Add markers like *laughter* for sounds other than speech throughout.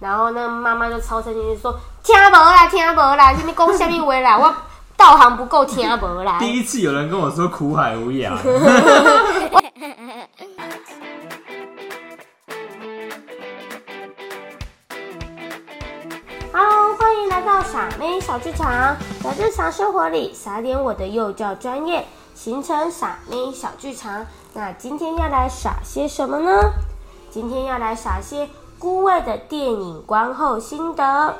然后那妈妈就超生气，就说听无啦，听无啦，你讲什么话啦？*laughs* 我道行不够听无啦。第一次有人跟我说苦海无涯。*laughs* Hello，欢迎来到傻妹小剧场，在日常生活里撒点我的幼教专业，形成傻妹小剧场。那今天要来耍些什么呢？今天要来耍些孤味的电影观后心得。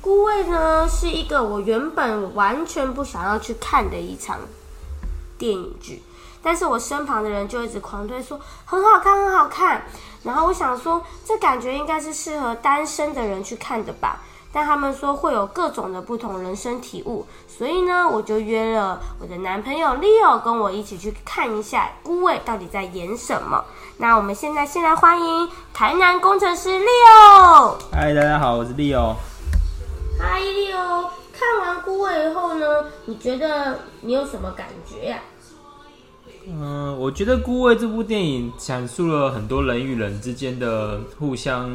孤味呢是一个我原本完全不想要去看的一场电影剧，但是我身旁的人就一直狂推说很好看，很好看。然后我想说，这感觉应该是适合单身的人去看的吧。但他们说会有各种的不同人生体悟，所以呢，我就约了我的男朋友 Leo 跟我一起去看一下《孤味》到底在演什么。那我们现在先来欢迎台南工程师 Leo。嗨，大家好，我是 Leo。嗨，Leo。看完《孤味》以后呢，你觉得你有什么感觉呀？嗯，我觉得《孤味》这部电影讲述了很多人与人之间的互相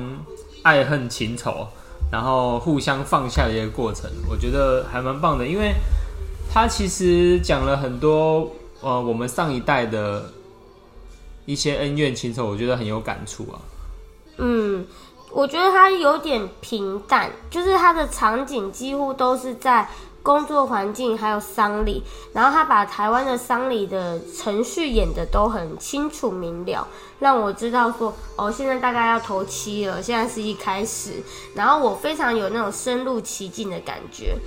爱恨情仇。然后互相放下的一个过程，我觉得还蛮棒的，因为它其实讲了很多呃我们上一代的一些恩怨情仇，我觉得很有感触啊。嗯，我觉得他有点平淡，就是他的场景几乎都是在。工作环境还有丧礼，然后他把台湾的丧礼的程序演的都很清楚明了，让我知道说哦，现在大概要头七了，现在是一开始，然后我非常有那种深入其境的感觉，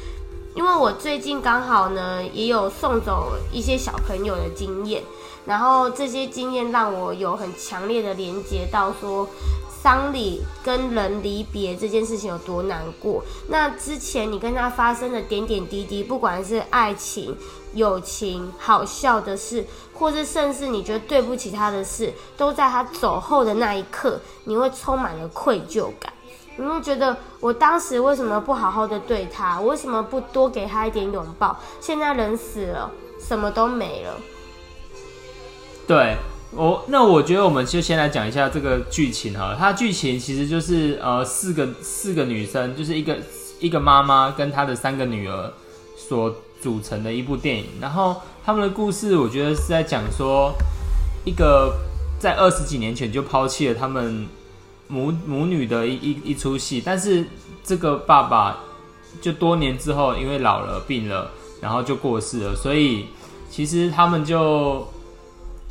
因为我最近刚好呢也有送走一些小朋友的经验，然后这些经验让我有很强烈的连接到说。丧礼跟人离别这件事情有多难过？那之前你跟他发生的点点滴滴，不管是爱情、友情、好笑的事，或是甚至你觉得对不起他的事，都在他走后的那一刻，你会充满了愧疚感。你会觉得我当时为什么不好好的对他？我为什么不多给他一点拥抱？现在人死了，什么都没了。对。我那我觉得我们就先来讲一下这个剧情哈，它剧情其实就是呃四个四个女生，就是一个一个妈妈跟她的三个女儿所组成的一部电影。然后他们的故事，我觉得是在讲说一个在二十几年前就抛弃了他们母母女的一一一出戏，但是这个爸爸就多年之后因为老了病了，然后就过世了，所以其实他们就。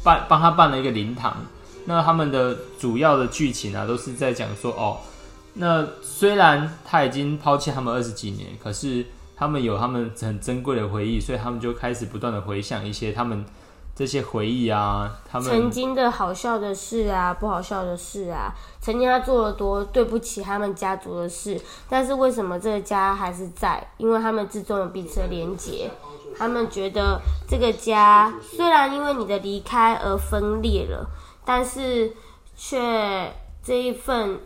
办帮他办了一个灵堂，那他们的主要的剧情啊，都是在讲说哦，那虽然他已经抛弃他们二十几年，可是他们有他们很珍贵的回忆，所以他们就开始不断的回想一些他们这些回忆啊，他们曾经的好笑的事啊，不好笑的事啊，曾经他做了多对不起他们家族的事，但是为什么这个家还是在？因为他们之中有彼此的连结。他们觉得这个家虽然因为你的离开而分裂了，但是却这一份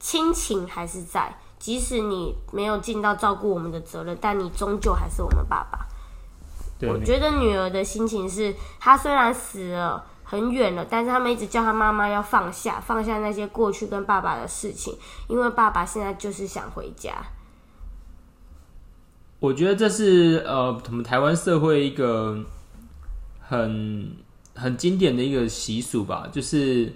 亲情还是在。即使你没有尽到照顾我们的责任，但你终究还是我们爸爸。我觉得女儿的心情是，她虽然死了很远了，但是他们一直叫她妈妈要放下，放下那些过去跟爸爸的事情，因为爸爸现在就是想回家。我觉得这是呃，我们台湾社会一个很很经典的一个习俗吧，就是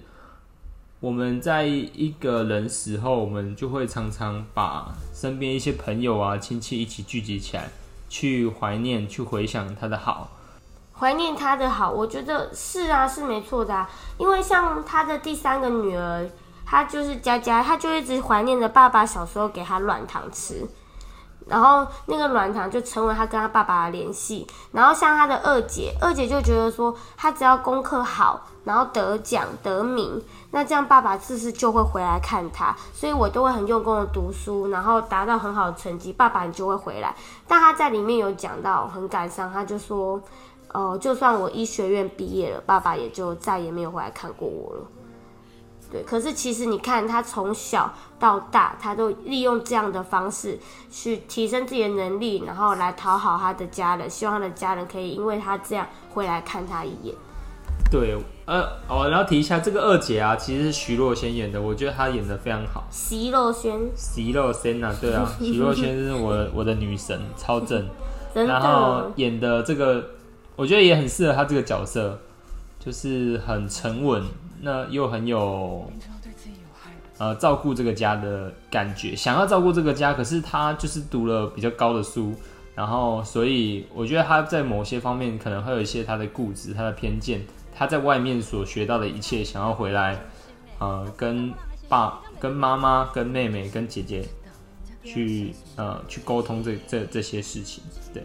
我们在一个人死后，我们就会常常把身边一些朋友啊、亲戚一起聚集起来，去怀念、去回想他的好，怀念他的好。我觉得是啊，是没错的啊，因为像他的第三个女儿，她就是佳佳，她就一直怀念着爸爸小时候给她软糖吃。然后那个软糖就成为他跟他爸爸的联系。然后像他的二姐，二姐就觉得说，他只要功课好，然后得奖得名，那这样爸爸次次就会回来看他。所以我都会很用功的读书，然后达到很好的成绩，爸爸你就会回来。但他在里面有讲到很感伤，他就说，哦，就算我医学院毕业了，爸爸也就再也没有回来看过我了。对，可是其实你看，他从小到大，他都利用这样的方式去提升自己的能力，然后来讨好他的家人，希望他的家人可以因为他这样回来看他一眼。对，呃，哦，然后提一下这个二姐啊，其实是徐若瑄演的，我觉得她演的非常好。徐若瑄，徐若瑄啊，对啊，*laughs* 徐若瑄是我我的女神，超正。*laughs* 真然后，演的这个，我觉得也很适合她这个角色，就是很沉稳，那又很有呃照顾这个家的感觉，想要照顾这个家，可是他就是读了比较高的书，然后所以我觉得他在某些方面可能会有一些他的固执、他的偏见，他在外面所学到的一切，想要回来，呃，跟爸、跟妈妈、跟妹妹、跟姐姐去呃去沟通这这这些事情，对。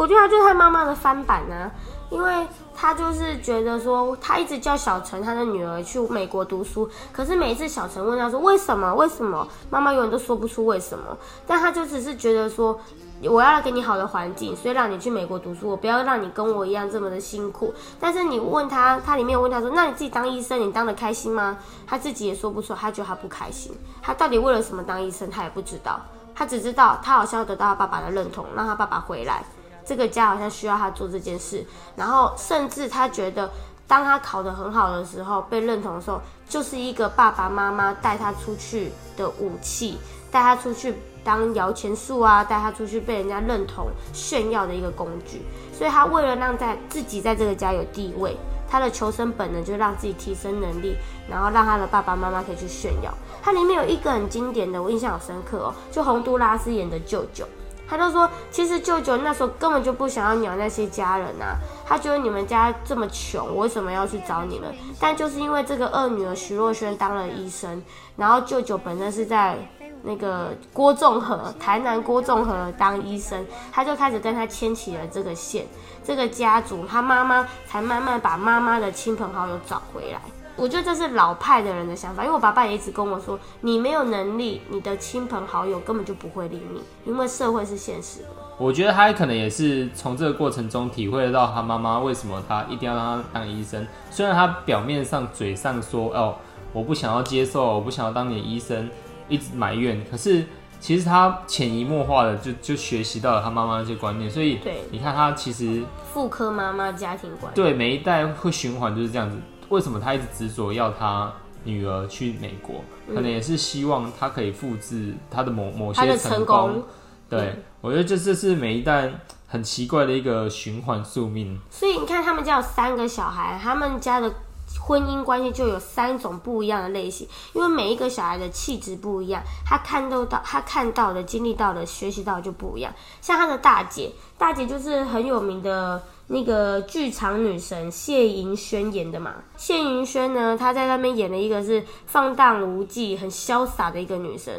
我觉得他就是他妈妈的翻版啊，因为他就是觉得说，他一直叫小陈他的女儿去美国读书，可是每一次小陈问他说为什么为什么，妈妈永远都说不出为什么，但他就只是觉得说。我要给你好的环境，所以让你去美国读书。我不要让你跟我一样这么的辛苦。但是你问他，他里面有问他说：“那你自己当医生，你当的开心吗？”他自己也说不出，他觉得他不开心。他到底为了什么当医生，他也不知道。他只知道他好像要得到他爸爸的认同，让他爸爸回来。这个家好像需要他做这件事，然后甚至他觉得，当他考得很好的时候，被认同的时候，就是一个爸爸妈妈带他出去的武器，带他出去当摇钱树啊，带他出去被人家认同、炫耀的一个工具。所以他为了让在自己在这个家有地位，他的求生本能就让自己提升能力，然后让他的爸爸妈妈可以去炫耀。它里面有一个很经典的，我印象好深刻哦，就洪都拉斯演的舅舅。他就说，其实舅舅那时候根本就不想要鸟那些家人啊，他觉得你们家这么穷，我为什么要去找你们？但就是因为这个二女儿徐若瑄当了医生，然后舅舅本身是在那个郭仲和台南郭仲和当医生，他就开始跟他牵起了这个线，这个家族他妈妈才慢慢把妈妈的亲朋好友找回来。我觉得这是老派的人的想法，因为我爸爸也一直跟我说，你没有能力，你的亲朋好友根本就不会理你，因为社会是现实的。我觉得他可能也是从这个过程中体会得到他妈妈为什么他一定要让他当医生。虽然他表面上嘴上说哦，我不想要接受，我不想要当你的医生，一直埋怨，可是其实他潜移默化的就就学习到了他妈妈那些观念。所以对你看他其实妇科妈妈家庭观，对每一代会循环就是这样子。为什么他一直执着要他女儿去美国？可能也是希望他可以复制他的某某些成成功。对，我觉得这这是每一代很奇怪的一个循环宿命。所以你看，他们家有三个小孩，他们家的婚姻关系就有三种不一样的类型，因为每一个小孩的气质不一样，他看到到他看到的、经历到的、学习到的就不一样。像他的大姐，大姐就是很有名的那个剧场女神谢盈萱演的嘛。谢盈萱呢，她在那边演了一个是放荡无忌、很潇洒的一个女生。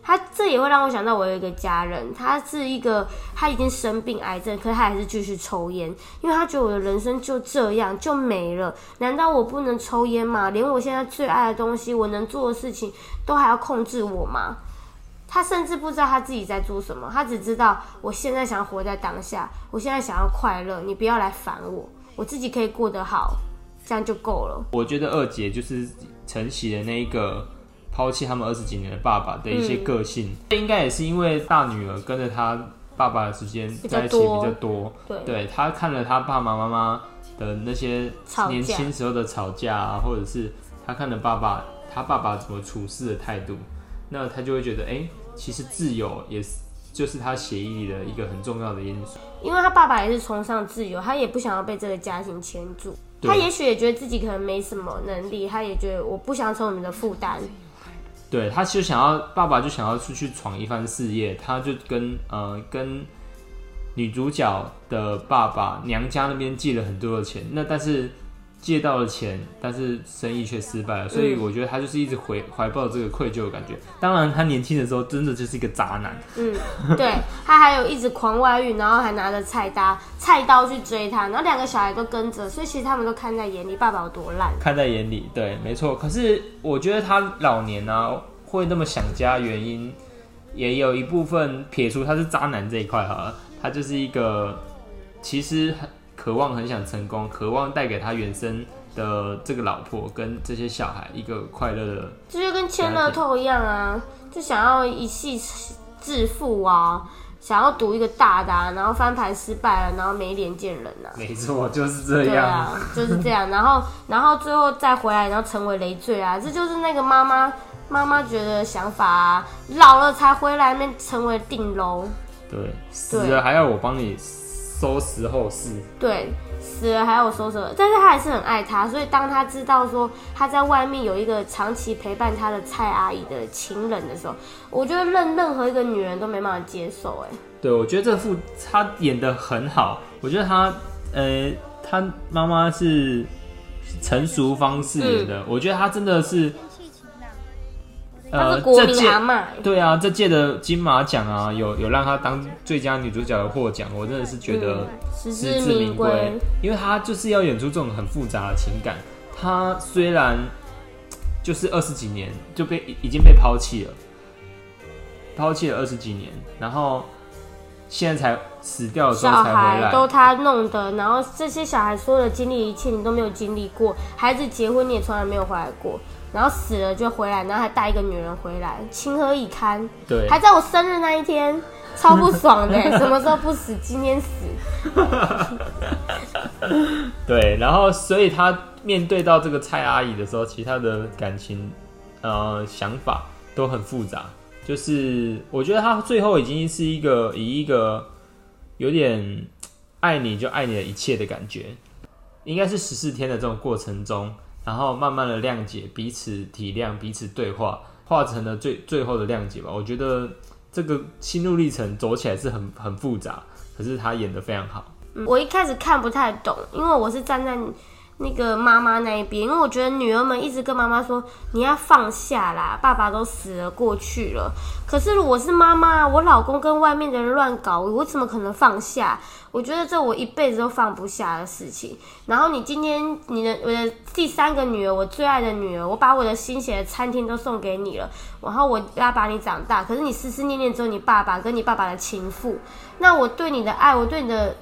她这也会让我想到，我有一个家人，她是一个，她已经生病癌症，可是她还是继续抽烟，因为她觉得我的人生就这样就没了。难道我不能抽烟吗？连我现在最爱的东西，我能做的事情，都还要控制我吗？她甚至不知道他自己在做什么，他只知道我现在想要活在当下，我现在想要快乐，你不要来烦我，我自己可以过得好，这样就够了。我觉得二姐就是承袭的那一个抛弃他们二十几年的爸爸的一些个性，这应该也是因为大女儿跟着他爸爸的时间在一起比较多，对对他看了她爸爸妈妈的那些年轻时候的吵架啊，或者是她看了爸爸他爸爸怎么处事的态度，那她就会觉得，哎、其实自由也是就是他协议里的一个很重要的因素。因为他爸爸也是崇尚自由，他也不想要被这个家庭牵住。他也许也觉得自己可能没什么能力，他也觉得我不想成为你们的负担。对，他就想要爸爸就想要出去闯一番事业，他就跟呃跟女主角的爸爸娘家那边借了很多的钱，那但是借到了钱，但是生意却失败了，所以我觉得他就是一直怀怀抱这个愧疚的感觉。当然，他年轻的时候真的就是一个渣男，嗯，对他还有一直狂外遇，然后还拿着菜刀菜刀去追他，然后两个小孩都跟着，所以其实他们都看在眼里，爸爸有多烂。看在眼里，对，没错。可是我觉得他老年啊会那么想家，原因也有一部分撇除他是渣男这一块哈，他就是一个其实很渴望、很想成功，渴望带给他原生的这个老婆跟这些小孩一个快乐的。这就跟签乐透一样啊，就想要一夕致富啊，想要赌一个大的、啊，然后翻牌失败了，然后没脸见人啊。没错，就是这对样。啊，就是这样，然后然后最后再回来，然后成为累赘啊，这就是那个妈妈妈妈觉得想法啊，老了才回来，面成为顶楼，对，死了还要我帮你收拾后事。对，死了还要收拾，但是他还是很爱他，所以当他知道说他在外面有一个长期陪伴他的蔡阿姨的情人的时候，我觉得任任何一个女人都没办法接受、哎，对，我觉得这副他演的很好。我觉得他，呃，他妈妈是成熟方式演的，我觉得他真的是，她是国这届对啊，这届的金马奖啊，有有让她当最佳女主角的获奖，我真的是觉得嗯实实至名归。归，因为她就是要演出这种很复杂的情感。她虽然就是二十几年就被已已经被抛弃了，抛弃了二十几年，然后现在才死掉的时小候才回来，孩都他弄的，然后这些小孩所有的经历一切你都没有经历过，孩子结婚你也从来没有回来过，然后死了就回来，然后还带一个女人回来，情何以堪？对，还在我生日那一天，超不爽的，*laughs* 什么时候不死，今天死。*laughs* 对，然后所以他面对到这个蔡阿姨的时候，其他的感情呃想法都很复杂。就是我觉得他最后已经是一个以一个有点爱你就爱你的一切的感觉，应该是十四天的这种过程中，然后慢慢的谅解彼此体谅彼此对话，化成了最最后的谅解吧。我觉得这个心路历程走起来是很很复杂，可是他演的非常好。我一开始看不太懂，因为我是站在那个妈妈那一边，因为我觉得女儿们一直跟妈妈说你要放下啦，爸爸都死了过去了。可是我是妈妈，我老公跟外面的人乱搞，我怎么可能放下？我觉得这我一辈子都放不下的事情。然后你今天你的我的第三个女儿，我最爱的女儿，我把我的心血的餐厅都送给你了，然后我要把你长大，可是你思思念念只有你爸爸跟你爸爸的情妇，那我对你的爱，我对你的。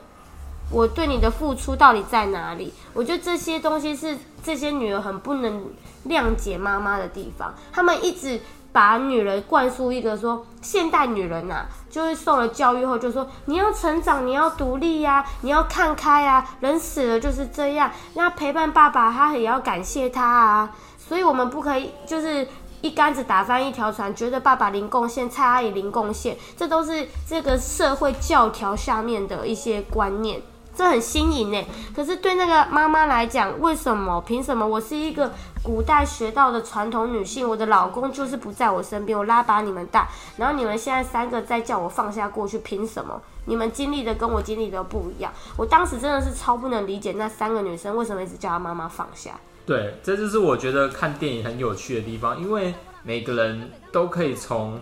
我对你的付出到底在哪里？我觉得这些东西是这些女儿很不能谅解妈妈的地方。她们一直把女人灌输一个说，现代女人呐、就是受了教育后就说你要成长，你要独立呀、你要看开呀、人死了就是这样。那陪伴爸爸，他也要感谢他啊。所以我们不可以就是。一竿子打翻一条船，觉得爸爸零贡献，蔡阿姨零贡献，这都是这个社会教条下面的一些观念。这很新颖呢。可是对那个妈妈来讲，为什么？凭什么？我是一个古代学到的传统女性，我的老公就是不在我身边，我拉把你们大，然后你们现在三个在叫我放下过去，凭什么？你们经历的跟我经历的不一样。我当时真的是超不能理解那三个女生为什么一直叫她妈妈放下。对，这就是我觉得看电影很有趣的地方，因为每个人都可以从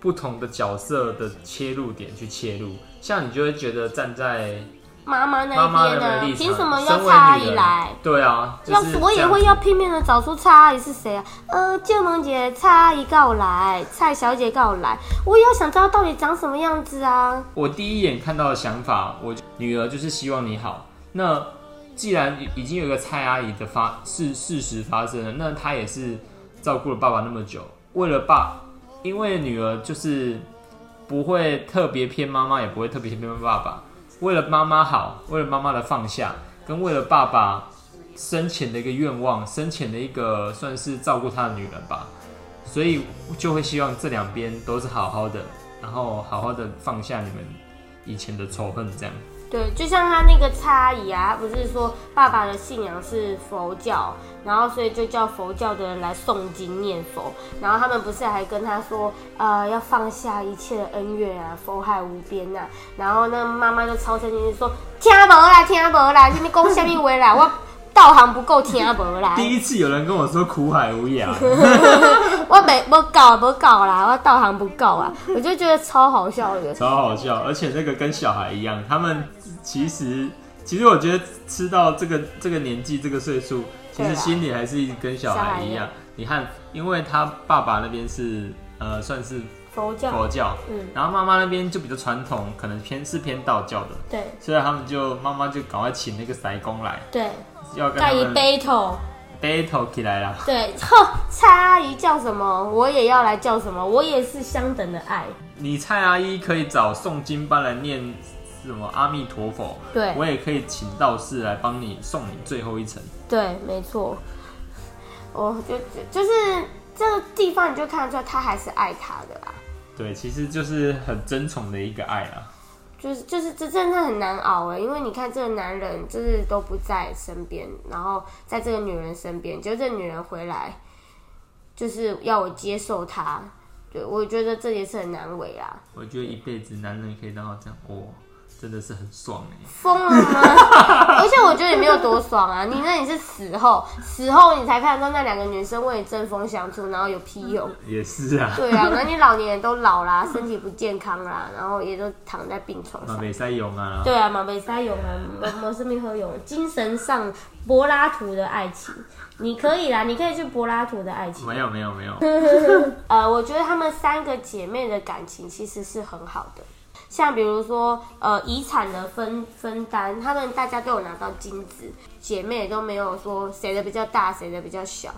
不同的角色的切入点去切入。像你就会觉得站在妈妈那边呢？凭什么要蔡阿姨来？对啊，要是我也会要拼命的找出蔡阿姨是谁啊？呃，建萌姐，蔡阿姨告来，蔡小姐告来，我也要想知道到底长什么样子啊！我第一眼看到的想法，我女儿就是希望你好。那既然已经有一个蔡阿姨的发事事实发生了，那她也是照顾了爸爸那么久，为了爸，因为女儿就是不会特别偏妈妈，也不会特别偏爸爸，为了妈妈好，为了妈妈的放下，跟为了爸爸生前的一个愿望，生前的一个算是照顾他的女人吧，所以就会希望这两边都是好好的，然后好好的放下你们以前的仇恨，这样。对，就像他那个差阿姨啊，他不是说爸爸的信仰是佛教，然后所以就叫佛教的人来诵经念佛，然后他们不是还跟他说，呃，要放下一切的恩怨啊，佛海无边呐、然后那妈妈就超生气，就说听无啦，听无啦，你们讲什么话啦？*laughs* 我道行不够听无啦。第一次有人跟我说苦海无涯，*laughs* 我没我搞不搞啦，我道行不够啊，我就觉得超好笑的。超好笑，而且那个跟小孩一样，他们其实其实我觉得吃到这个这个年纪这个岁数，其实心里还是跟小小孩一样。你看，因为他爸爸那边是呃算是佛教，佛教，嗯，然后妈妈那边就比较传统，可能偏是偏道教的，对。所以他们就妈妈就赶快请那个塞公来，对，要跟盖一他们杯头，battle 起来了。对，*laughs* 哼，蔡阿姨叫什么，我也要来叫什么，我也是相等的爱。你蔡阿姨可以找诵经班来念什么阿弥陀佛，对我也可以请道士来帮你送你最后一程。对，没错。我就就是这个地方，你就看得出来，他还是爱他的啦。对，其实就是很争宠的一个爱啦。就是就是这真的很难熬哎，因为你看这个男人就是都不在身边，然后在这个女人身边，就这女人回来，就是要我接受他，对我觉得这也是很难为啊。我觉得一辈子男人可以让到这样，哇，真的是很爽哎。疯了吗？*laughs* 而且我觉得也没有多爽啊！你那你是死后，死后你才看到那两个女生为你争锋相处，然后有屁用？也是啊，对啊，那你老年人都老啦，身体不健康啦，然后也都躺在病床上。马北塞勇啊，对啊，马北塞勇啊，某某生命何勇？精神上柏拉图的爱情，你可以啦，你可以去柏拉图的爱情。没有没有没有，*laughs* 呃，我觉得她们三个姐妹的感情其实是很好的。像比如说，呃，遗产的分分担，他们大家都有拿到金子，姐妹都没有说谁的比较大，谁的比较小。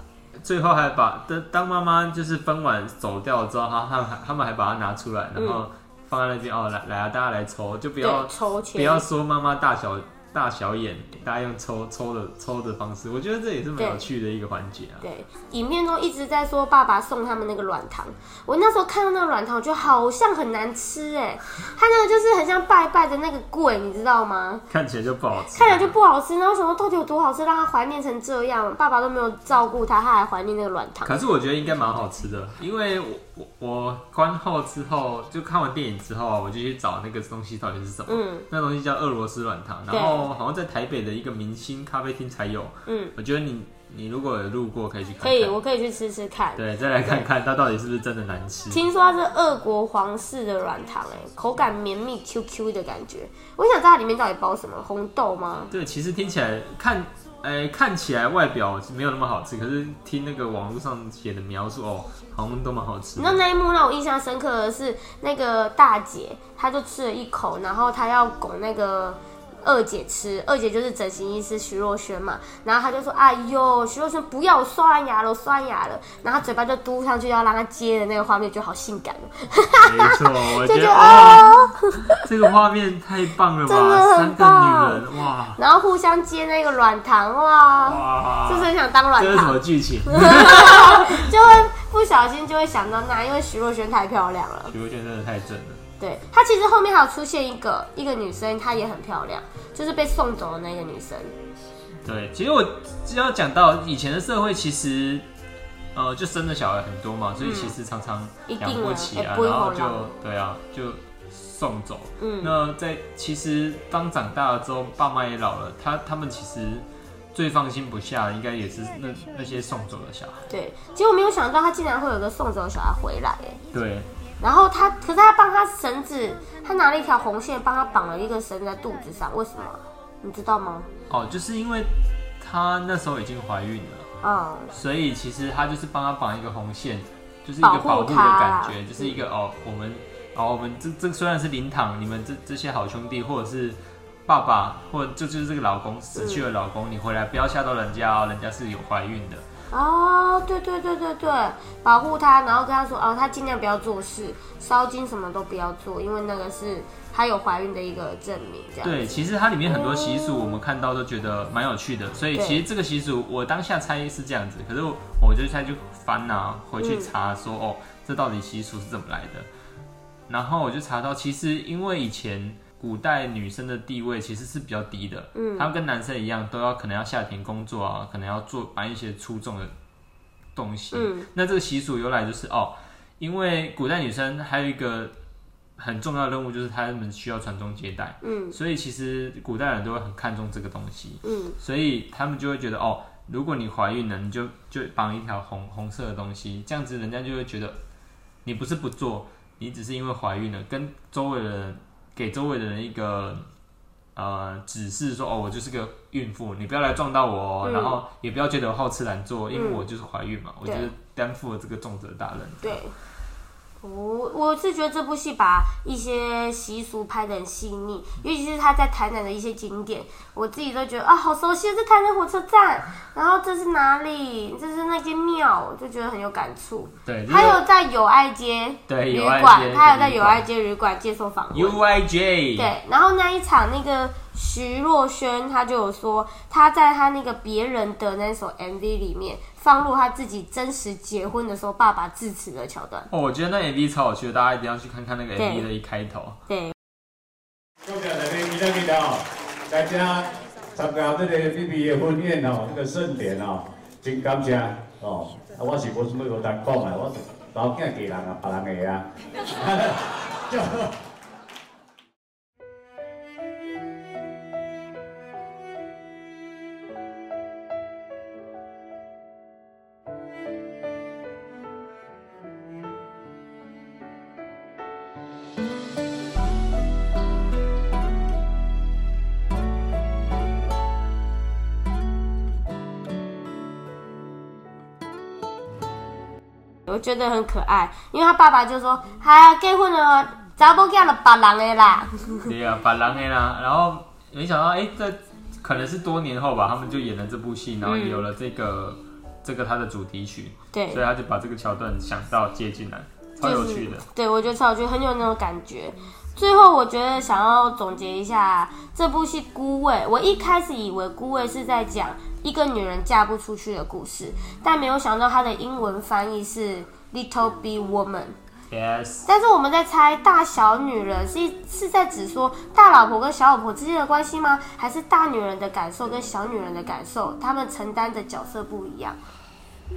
最后还把当当妈妈就是分完走掉之后，他他们还他们还把它拿出来，然后放在那边哦，来来啊，大家来抽，就不要，抽钱，不要说妈妈大小大小眼，大家用抽抽的抽的方式，我觉得这也是蛮有趣的一个环节啊。对，影片中一直在说爸爸送他们那个软糖，我那时候看到那个软糖，我觉得好像很难吃哎，*laughs* 它那个就是很像拜拜的那个贵，你知道吗？看起来就不好吃，看起来就不好吃，然后想说到底有多好吃，让他怀念成这样，爸爸都没有照顾他，他还怀念那个软糖。可是我觉得应该蛮好吃的，因为我我我观后之后，就看完电影之后啊，我就去找那个东西到底是什么。嗯那东西叫俄罗斯软糖，然后好像在台北的一个明星咖啡厅才有。嗯，我觉得你你如果有路过，可以去看看。可以，我可以去吃吃看。对，再来看看它到底是不是真的难吃。听说它是俄国皇室的软糖，哎，口感绵密 Q Q 的感觉。我想知道它里面到底包什么，红豆吗？对，其实听起来看，哎、看起来外表没有那么好吃，可是听那个网络上写的描述，哦，好像都蛮好吃那。那一幕让我印象深刻的是，那个大姐，她就吃了一口，然后她要拱那个二姐吃，二姐就是整形医师徐若瑄嘛，然后她就说：“哎呦，徐若瑄不要，我刷完牙了，我刷完牙了。”然后她嘴巴就嘟上去要让她接的那个画面，就好性感哦，没错，我就觉得觉得哇，啊，这个画面太棒了吧！真的很三个棒女人，哇然后互相接那个软糖，哇，哇，是不是很想当软糖这是什么？剧情？*laughs* 就会不小心就会想到那，因为徐若瑄太漂亮了。徐若瑄真的太正了。对，她其实后面还有出现一个一个女生，她也很漂亮，就是被送走的那个女生。对，其实我只要讲到以前的社会，其实呃，就生的小孩很多嘛，所以其实常常养啊不起啊，然后就对啊，就送走。嗯，那在其实当长大了之后，爸妈也老了，他他们其实最放心不下的，应该也是那那些送走的小孩。对，结果没有想到他竟然会有个送走的小孩回来，哎，对，然后他，可是他帮他绳子，他拿了一条红线帮他绑了一个绳子在肚子上，为什么？你知道吗？哦，就是因为她那时候已经怀孕了。嗯，所以其实他就是帮他绑一个红线，就是一个保护的感觉，就是一个哦，我们哦，我们这这虽然是灵堂，你们这这些好兄弟，或者是爸爸，或者这就是这个老公死去的老公，你回来不要吓到人家哦，人家是有怀孕的。哦，对对对对对，保护他，然后跟他说，哦，他尽量不要做事，烧金什么都不要做，因为那个是他有怀孕的一个证明，这样。对，其实它里面很多习俗，我们看到都觉得蛮有趣的，所以其实这个习俗我当下猜是这样子，可是我我就猜就翻啊，回去查说、哦，这到底习俗是怎么来的？然后我就查到，其实因为以前古代女生的地位其实是比较低的，嗯，她们跟男生一样，都要可能要下田工作啊，可能要做搬一些粗重的东西。嗯，那这个习俗由来就是哦，因为古代女生还有一个很重要的任务，就是她们需要传宗接代。嗯。所以其实古代人都会很看重这个东西，嗯。所以他们就会觉得哦，如果你怀孕了，你就就绑一条红红色的东西，这样子人家就会觉得你不是不做，你只是因为怀孕了，跟周围的人给周围的人一个呃指示说哦，我就是个孕妇，你不要来撞到我哦，嗯然后也不要觉得我好吃懒做，因为嗯我就是怀孕嘛，我就是担负了这个重责大任。对。哦，我是觉得这部戏把一些习俗拍得很细腻，尤其是他在台南的一些景点，我自己都觉得啊，好熟悉，这台南火车站，然后这是哪里？这是那间庙，我就觉得很有感触。对，还有在友爱街对旅馆，街他有在友爱街旅馆接受访问。U I J，对，然后那一场那个徐若瑄，她就有说，她在她那个别人的那首 MV 里面放入她自己真实结婚的时候爸爸致辞的桥段。哦，我觉得那 MV 超有趣的，大家一定要去看看那个 MV 的一开头。对，今日来宾大家参加这个 B B 的婚宴哦，这个盛典哦，真感谢哦。啊，我是无什么无当讲的，我老囝嫁人啊，别人的啊。觉得很可爱，因为他爸爸就说：“嗨，结婚了，查某嫁了别人的啦。*laughs* 对啊，把狼的啦，然后没想到，哎、这可能是多年后吧，他们就演了这部戏，然后嗯有了这个、这个他的主题曲，”对所以，他就把这个桥段想到接进来，超有趣的。对，我觉得超有趣，很有那种感觉。最后，我觉得想要总结一下这部戏《孤味》。我一开始以为《孤味》是在讲一个女人嫁不出去的故事，但没有想到它的英文翻译是 “Little Big Woman”。Yes，但是我们在猜大小女人是是在指说大老婆跟小老婆之间的关系吗？还是大女人的感受跟小女人的感受，她们承担的角色不一样？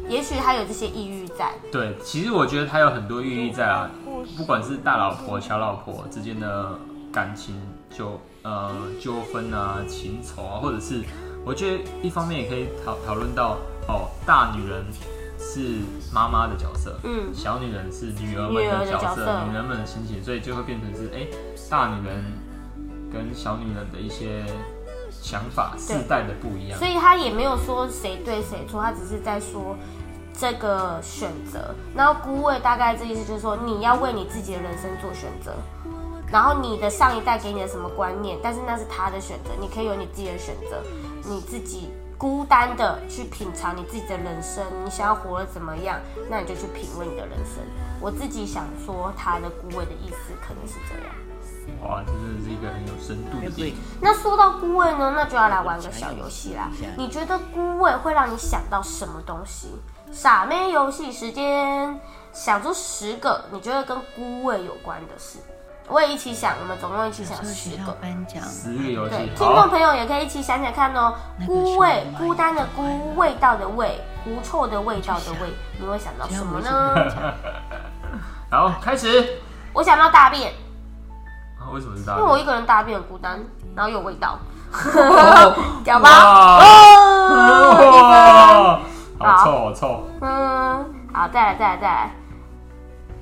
也许他有这些抑郁在。对，其实我觉得他有很多寓意在啊，不管是大老婆、小老婆之间的感情纠呃纠纷啊、情仇啊，或者是我觉得一方面也可以讨讨论到哦，大女人是妈妈的角色，嗯，小女人是女儿们的角色，的角色女人们的心情，所以就会变成是哎、大女人跟小女人的一些想法世代的不一样所。以他也没有说谁对谁错，他只是在说这个选择。然后孤位大概这意思就是说，你要为你自己的人生做选择。然后你的上一代给你的什么观念，但是那是他的选择，你可以有你自己的选择，你自己孤单的去品尝你自己的人生，你想要活得怎么样，那你就去品味你的人生。我自己想说，他的孤位的意思可能是这样。哇，这真的是一个很有深度的电影。那说到孤味呢，那就要来玩个小游戏啦。你觉得孤味会让你想到什么东西？傻妹游戏时间，想出十个你觉得跟孤味有关的事。我也一起想，我们总共一起想十个。颁奖，十个游对，戏，听众，朋友也可以一起想想看哦。孤味，孤单的孤，味道的味，狐臭的味道的味，你会想到什么呢？*laughs* 好，开始。我想到大便，啊为什么是大因为我一个人大便很孤单，然后有味道，屌吧？好臭，好臭！嗯，好，再来，再来，再来。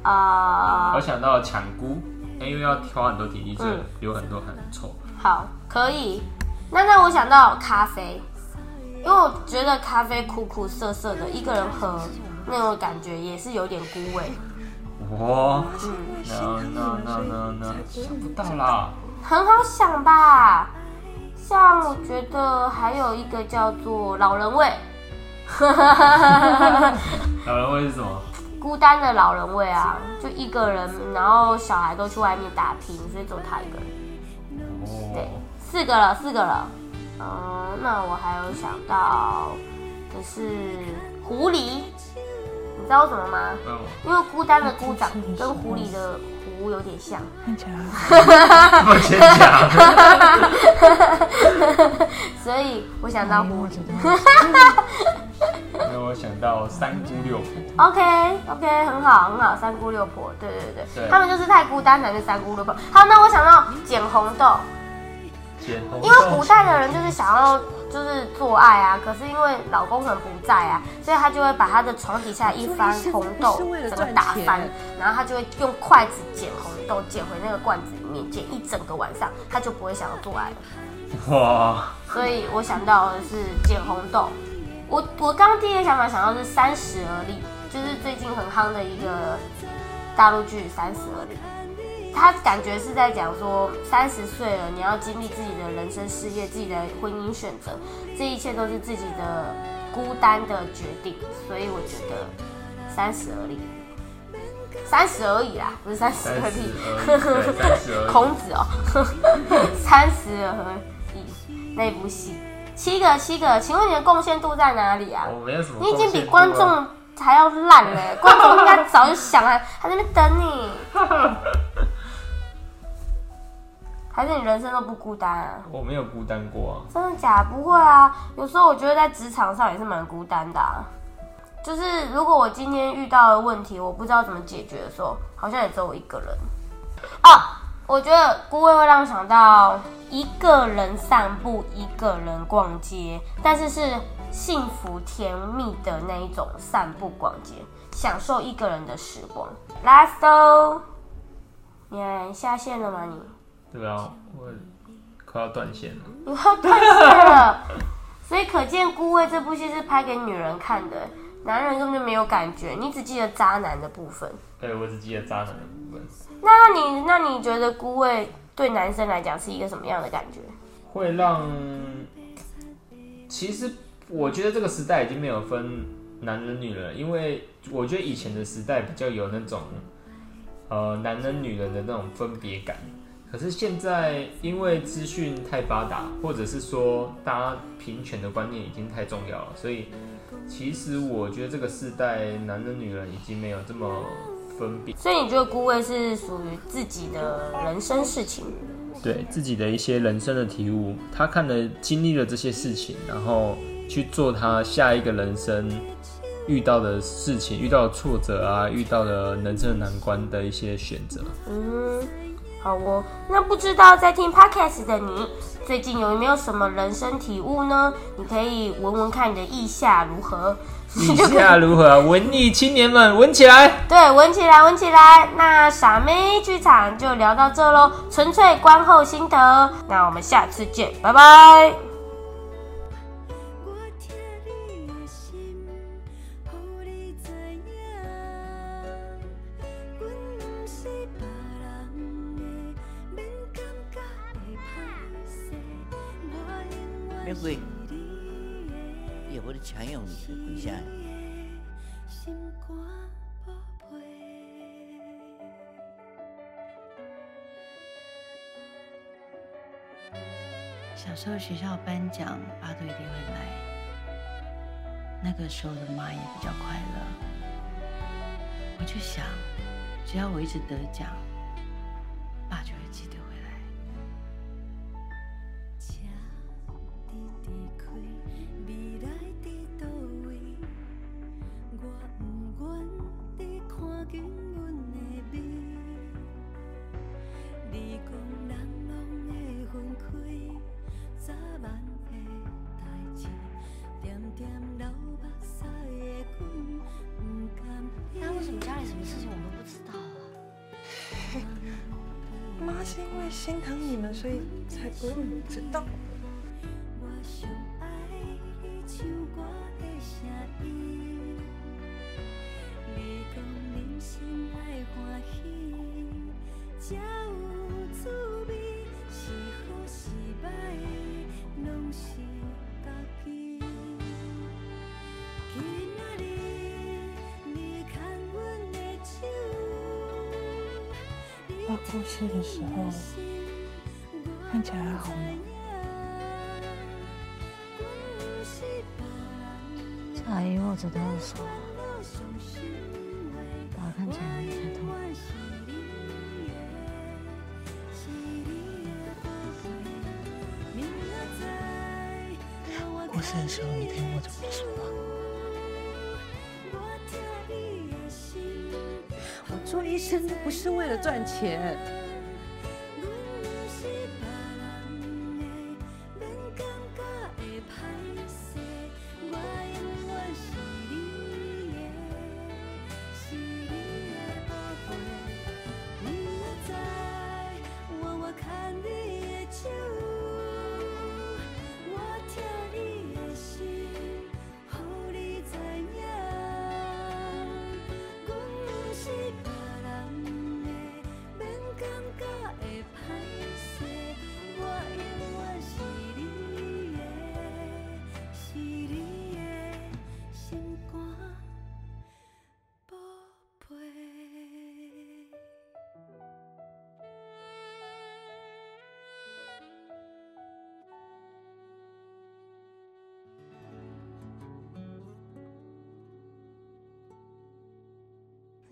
啊、我想到抢菇，哎因为要挑很多体力，所以嗯流很多汗，很臭。好，可以。那那我想到咖啡，因为我觉得咖啡苦苦涩涩的，一个人喝那种感觉也是有点孤味。哇，嗯，那那那那那想不到啦。很好想吧？像我觉得还有一个叫做老人味，*laughs* 老人味是什么？孤单的老人味啊，就一个人，然后小孩都去外面打拼，所以只有他一个人。对哦，，四个了，四个了。嗯，那我还有想到的是狐狸，你知道为什么吗？嗯，因为孤单的孤长跟狐狸的狐有点像。*laughs* 所以我想到狐狸。让我想到三姑六婆。OK OK，很好很好，三姑六婆，对对对，对他们就是太孤单才是三姑六婆。好，那我想到捡红豆，因为古代的人就是想要就是做爱啊，可是因为老公可能不在啊，所以他就会把他的床底下一翻红豆整个打翻，然后他就会用筷子捡红豆，捡回那个罐子里面，捡一整个晚上，他就不会想要做爱了。*laughs* 哇，所以我想到的是捡红豆。我我刚刚第一个想法想到是三十而立，就是最近很夯的一个大陆剧《三十而立》，他感觉是在讲说，三十岁了，你要经历自己的人生事业、自己的婚姻选择，这一切都是自己的孤单的决定。所以我觉得三十而立，三十而已啦，不是三十而已。孔子哦，三十而已 *laughs* 那部戏，七个七个，请问你的贡献度在哪里啊？我没有什么你已经比观众还要烂了，观众应该早就想啊，他在那边等你。*laughs* 还是你人生都不孤单啊？我没有孤单过啊。真的假的？不会啊，有时候我觉得在职场上也是蛮孤单的、啊。就是如果我今天遇到的问题，我不知道怎么解决的时候，好像也只有我一个人。哦，我觉得孤味会让我想到一个人散步，一个人逛街，但是是幸福甜蜜的那一种散步逛街，享受一个人的时光。Last 你下线了吗你？对啊，我快要断线了。你要断线了，所以可见《孤味》这部戏是拍给女人看的，男人根本就没有感觉，你只记得渣男的部分。对，我只记得渣男的部分，那你那你觉得《孤味》对男生来讲是一个什么样的感觉？会让。其实我觉得这个时代已经没有分男人女人，因为我觉得以前的时代比较有那种呃男人女人的那种分别感。可是现在因为资讯太发达，或者是说大家平权的观念已经太重要了，所以其实我觉得这个时代男人女人已经没有这么分别。所以你觉得《孤位》是属于自己的人生事情？对自己的一些人生的体悟，他看了经历了这些事情，然后去做他下一个人生遇到的事情、遇到的挫折啊、遇到的人生的难关的一些选择。嗯，好哦。那不知道在听 Podcast 的你，最近有没有什么人生体悟呢？你可以闻闻看你的意下如何。意下如何？文艺青年们，闻起来！*laughs* 对，闻起来，闻起来。那傻妹剧场就聊到这喽，纯粹观后心得。那我们下次见，拜拜。永远是你的。伊会要你请用你，为啥？心肝宝贝。小时候学校颁奖，巴豆一定会来。那个时候的妈也比较快乐。我就想，只要我一直得奖，爸过世的时候看起来好吗？阿姨握着他的手，赚钱。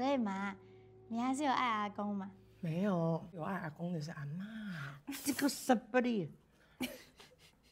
所以妈，你还是有爱阿公嘛？没有，有爱阿公的是阿妈。*laughs* 这个什么 *laughs*